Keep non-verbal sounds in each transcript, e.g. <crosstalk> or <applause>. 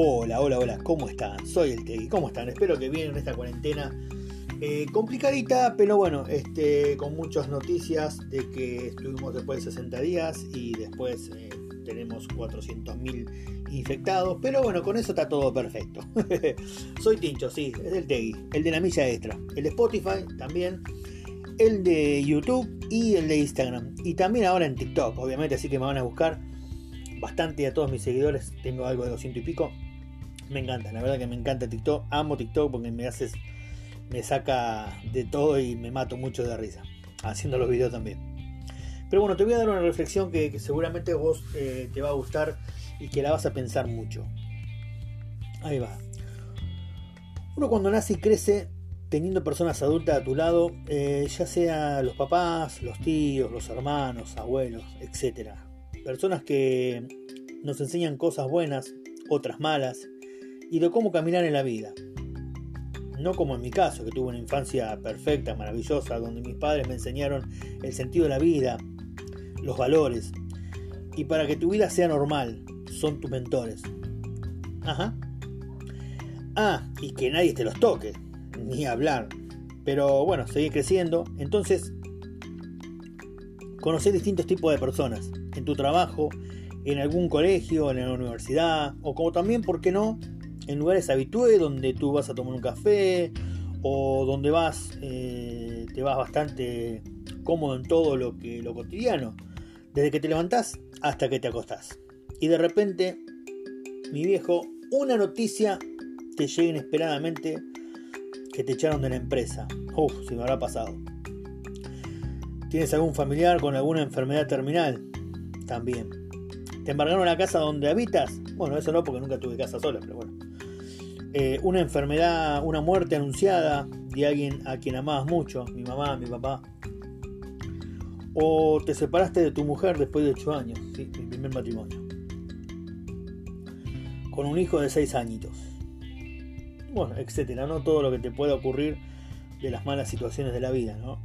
Hola, hola, hola, ¿cómo están? Soy el Tegui, ¿cómo están? Espero que bien en esta cuarentena eh, complicadita, pero bueno, este, con muchas noticias de que estuvimos después de 60 días y después eh, tenemos 400.000 infectados, pero bueno, con eso está todo perfecto. <laughs> Soy Tincho, sí, es el Tegui, el de la milla extra, el de Spotify también, el de YouTube y el de Instagram, y también ahora en TikTok, obviamente, así que me van a buscar bastante a todos mis seguidores, tengo algo de 200 y pico. Me encanta, la verdad que me encanta TikTok, amo TikTok porque me haces, me saca de todo y me mato mucho de risa, haciendo los videos también. Pero bueno, te voy a dar una reflexión que, seguramente vos eh, te va a gustar y que la vas a pensar mucho. Ahí va. Uno cuando nace y crece teniendo personas adultas a tu lado, eh, ya sea los papás, los tíos, los hermanos, abuelos, etc. Personas que nos enseñan cosas buenas, otras malas, y de cómo caminar en la vida. No como en mi caso, que tuve una infancia perfecta, maravillosa, donde mis padres me enseñaron el sentido de la vida, los valores. Y para que tu vida sea normal, son tus mentores. Ajá. Ah, y que nadie te los toque, ni hablar. Pero bueno, seguí creciendo. Entonces, conocer distintos tipos de personas en tu trabajo, en algún colegio, en la universidad, o como también, ¿por qué no?, en lugares habituales donde tú vas a tomar un café o donde vas, eh, te vas bastante cómodo en todo lo, que, lo cotidiano, desde que te levantás hasta que te acostás. Y de repente, mi viejo, una noticia te llega inesperadamente que te echaron de la empresa. Uf, si me habrá pasado. ¿Tienes algún familiar con alguna enfermedad terminal? También. ¿Te embargaron la casa donde habitas? Bueno, eso no, porque nunca tuve casa sola, pero bueno. Eh, una enfermedad, una muerte anunciada de alguien a quien amabas mucho, mi mamá, mi papá. O te separaste de tu mujer después de 8 años, ¿sí? mi primer matrimonio. Con un hijo de 6 añitos. Bueno, etcétera, ¿no? Todo lo que te pueda ocurrir de las malas situaciones de la vida, ¿no?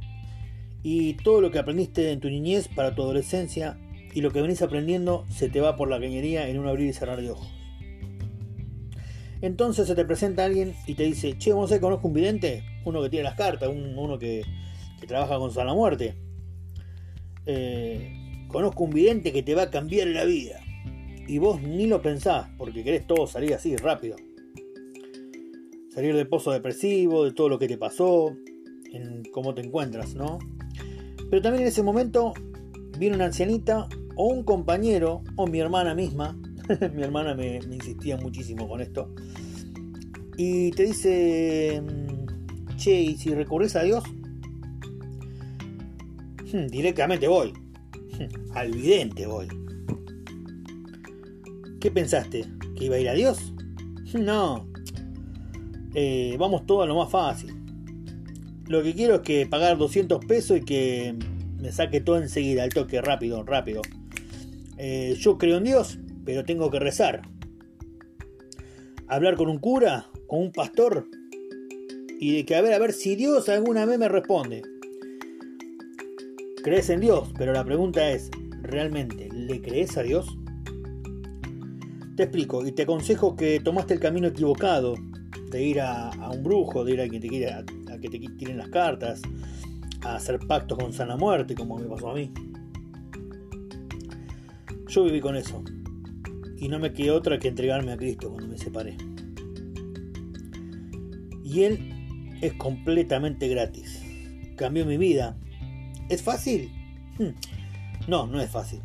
y todo lo que aprendiste en tu niñez para tu adolescencia y lo que venís aprendiendo se te va por la cañería en un abrir y cerrar de ojos. Entonces se te presenta alguien y te dice, che, vos sé, conozco un vidente, uno que tiene las cartas, uno que, trabaja con sana muerte. Eh, conozco un vidente que te va a cambiar la vida. Y vos ni lo pensás, porque querés todo salir así, rápido. Salir del pozo depresivo, de todo lo que te pasó, en cómo te encuentras, ¿no? Pero también en ese momento viene una ancianita o un compañero o mi hermana misma, <laughs> mi hermana me, insistía muchísimo con esto, y te dice, mm, che, ¿y si recurres a Dios? Hmm, directamente voy, hmm, al vidente voy. ¿Qué pensaste? ¿Que iba a ir a Dios? No, eh, vamos todo a lo más fácil. Lo que quiero es que pagar 200 pesos y que me saque todo enseguida, al toque, rápido, rápido. Eh, yo creo en Dios, pero tengo que rezar. Hablar con un cura o un pastor y de que a ver, a ver si Dios alguna vez me responde. Crees en Dios, pero la pregunta es, ¿realmente le crees a Dios? Te explico y te aconsejo que tomaste el camino equivocado de ir a, un brujo, de ir a quien te quiera que te tiren las cartas, a hacer pactos con sana muerte, como me pasó a mí. Yo viví con eso. Y no me quedó otra que entregarme a Cristo cuando me separé. Y Él es completamente gratis. Cambió mi vida. ¿Es fácil? Hmm. No, no es fácil.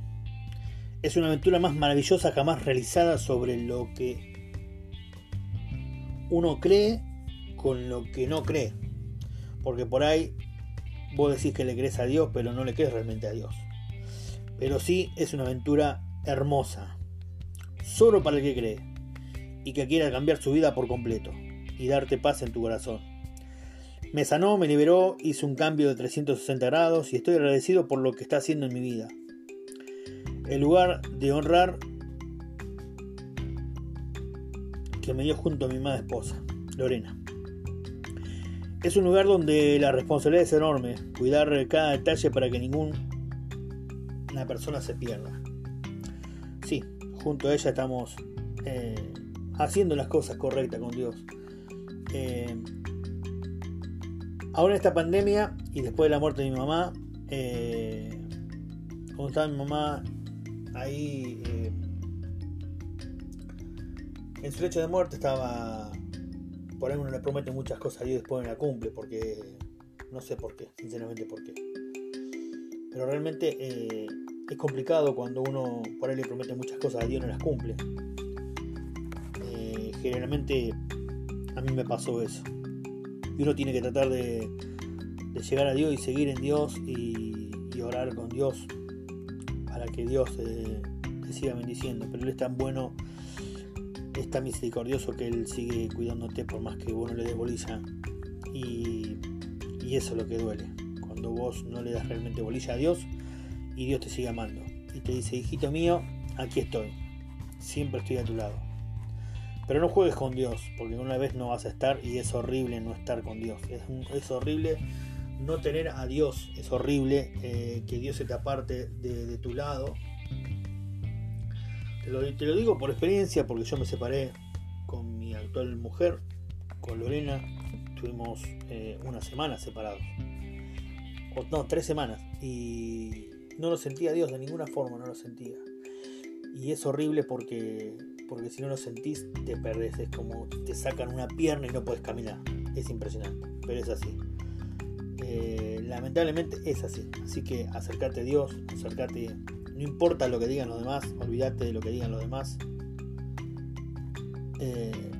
Es una aventura más maravillosa jamás realizada sobre lo que uno cree con lo que no cree. Porque por ahí vos decís que le crees a Dios, pero no le crees realmente a Dios. Pero sí es una aventura hermosa. Solo para el que cree. Y que quiera cambiar su vida por completo. Y darte paz en tu corazón. Me sanó, me liberó, hizo un cambio de 360 grados y estoy agradecido por lo que está haciendo en mi vida. El lugar de honrar que me dio junto a mi madre esposa, Lorena. Es un lugar donde la responsabilidad es enorme, cuidar cada detalle para que ninguna persona se pierda. Junto a ella estamos eh, haciendo las cosas correctas con Dios. Eh, ahora esta pandemia y después de la muerte de mi mamá, eh, cuando estaba mi mamá ahí eh, en su lecho de muerte estaba por ahí uno le promete muchas cosas y después no la cumple porque no sé por qué sinceramente por qué pero realmente eh, es complicado cuando uno por ahí le promete muchas cosas a Dios y no las cumple eh, generalmente a mí me pasó eso y uno tiene que tratar de, llegar a Dios y seguir en Dios y, orar con Dios para que Dios te siga bendiciendo pero Él es tan bueno es tan misericordioso que Él sigue cuidándote por más que vos no le des bolilla. Y, y eso es lo que duele. Cuando vos no le das realmente bolilla a Dios y Dios te sigue amando. Y te dice, hijito mío, aquí estoy. Siempre estoy a tu lado. Pero no juegues con Dios, porque una vez no vas a estar y es horrible no estar con Dios. Es, es horrible no tener a Dios. Es horrible eh, que Dios se te aparte de, tu lado te lo, digo por experiencia porque yo me separé con mi actual mujer, con Lorena. Tuvimos eh, una semana separados. O, no, tres semanas. Y no lo sentía Dios de ninguna forma, no lo sentía. Y es horrible porque, porque si no lo sentís te perdés. Es como te sacan una pierna y no puedes caminar. Es impresionante, pero es así. Eh, lamentablemente es así. Así que acércate a Dios, acércate no importa lo que digan los demás, olvídate de lo que digan los demás. Eh,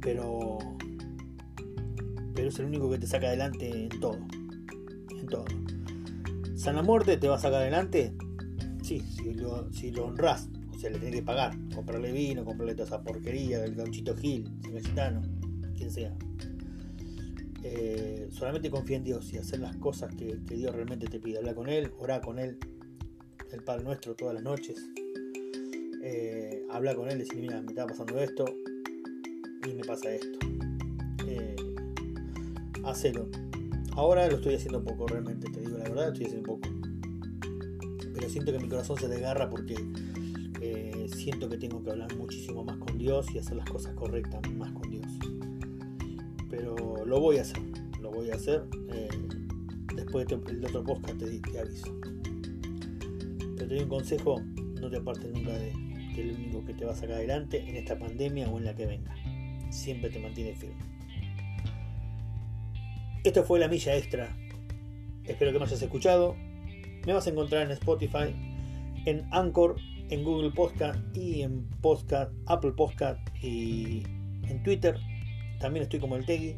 pero, pero es el único que te saca adelante en todo. En todo. San la muerte te va a sacar adelante. Sí, si lo, si lo honras. O sea, le tenés que pagar. Comprarle vino, comprarle toda esa porquería, el gauchito Gil, el mexicano, quien sea. Eh, solamente confía en Dios y hacer las cosas que, que Dios realmente te pide. Habla con Él, orá con Él, el Padre Nuestro todas las noches. Eh, habla con él, decir, mira, me está pasando esto y me pasa esto. Eh, hacelo. Ahora lo estoy haciendo poco, realmente, te digo la verdad, estoy haciendo poco. Pero siento que mi corazón se desgarra porque eh, siento que tengo que hablar muchísimo más con Dios y hacer las cosas correctas más con Dios. Pero lo voy a hacer, lo voy a hacer. Eh, después del otro podcast te, aviso te doy un consejo, no te apartes nunca de, es lo único que te va a sacar adelante en esta pandemia o en la que venga. Siempre te mantiene firme. Esto fue la milla extra. Espero que me hayas escuchado. Me vas a encontrar en Spotify, en Anchor, en Google Podcast y en Podcast, Apple Podcast y en Twitter. También estoy como el Tegui.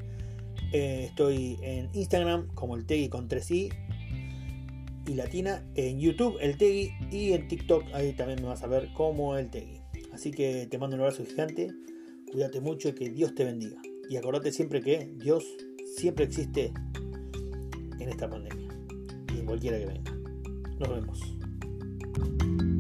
Eh, estoy en Instagram como el Tegui con 3i y latina, en YouTube el Tegui y en TikTok ahí también me vas a ver como el Tegui. Así que te mando un abrazo gigante, cuídate mucho y que Dios te bendiga. Y acordate siempre que Dios siempre existe en esta pandemia y en cualquiera que venga. Nos vemos.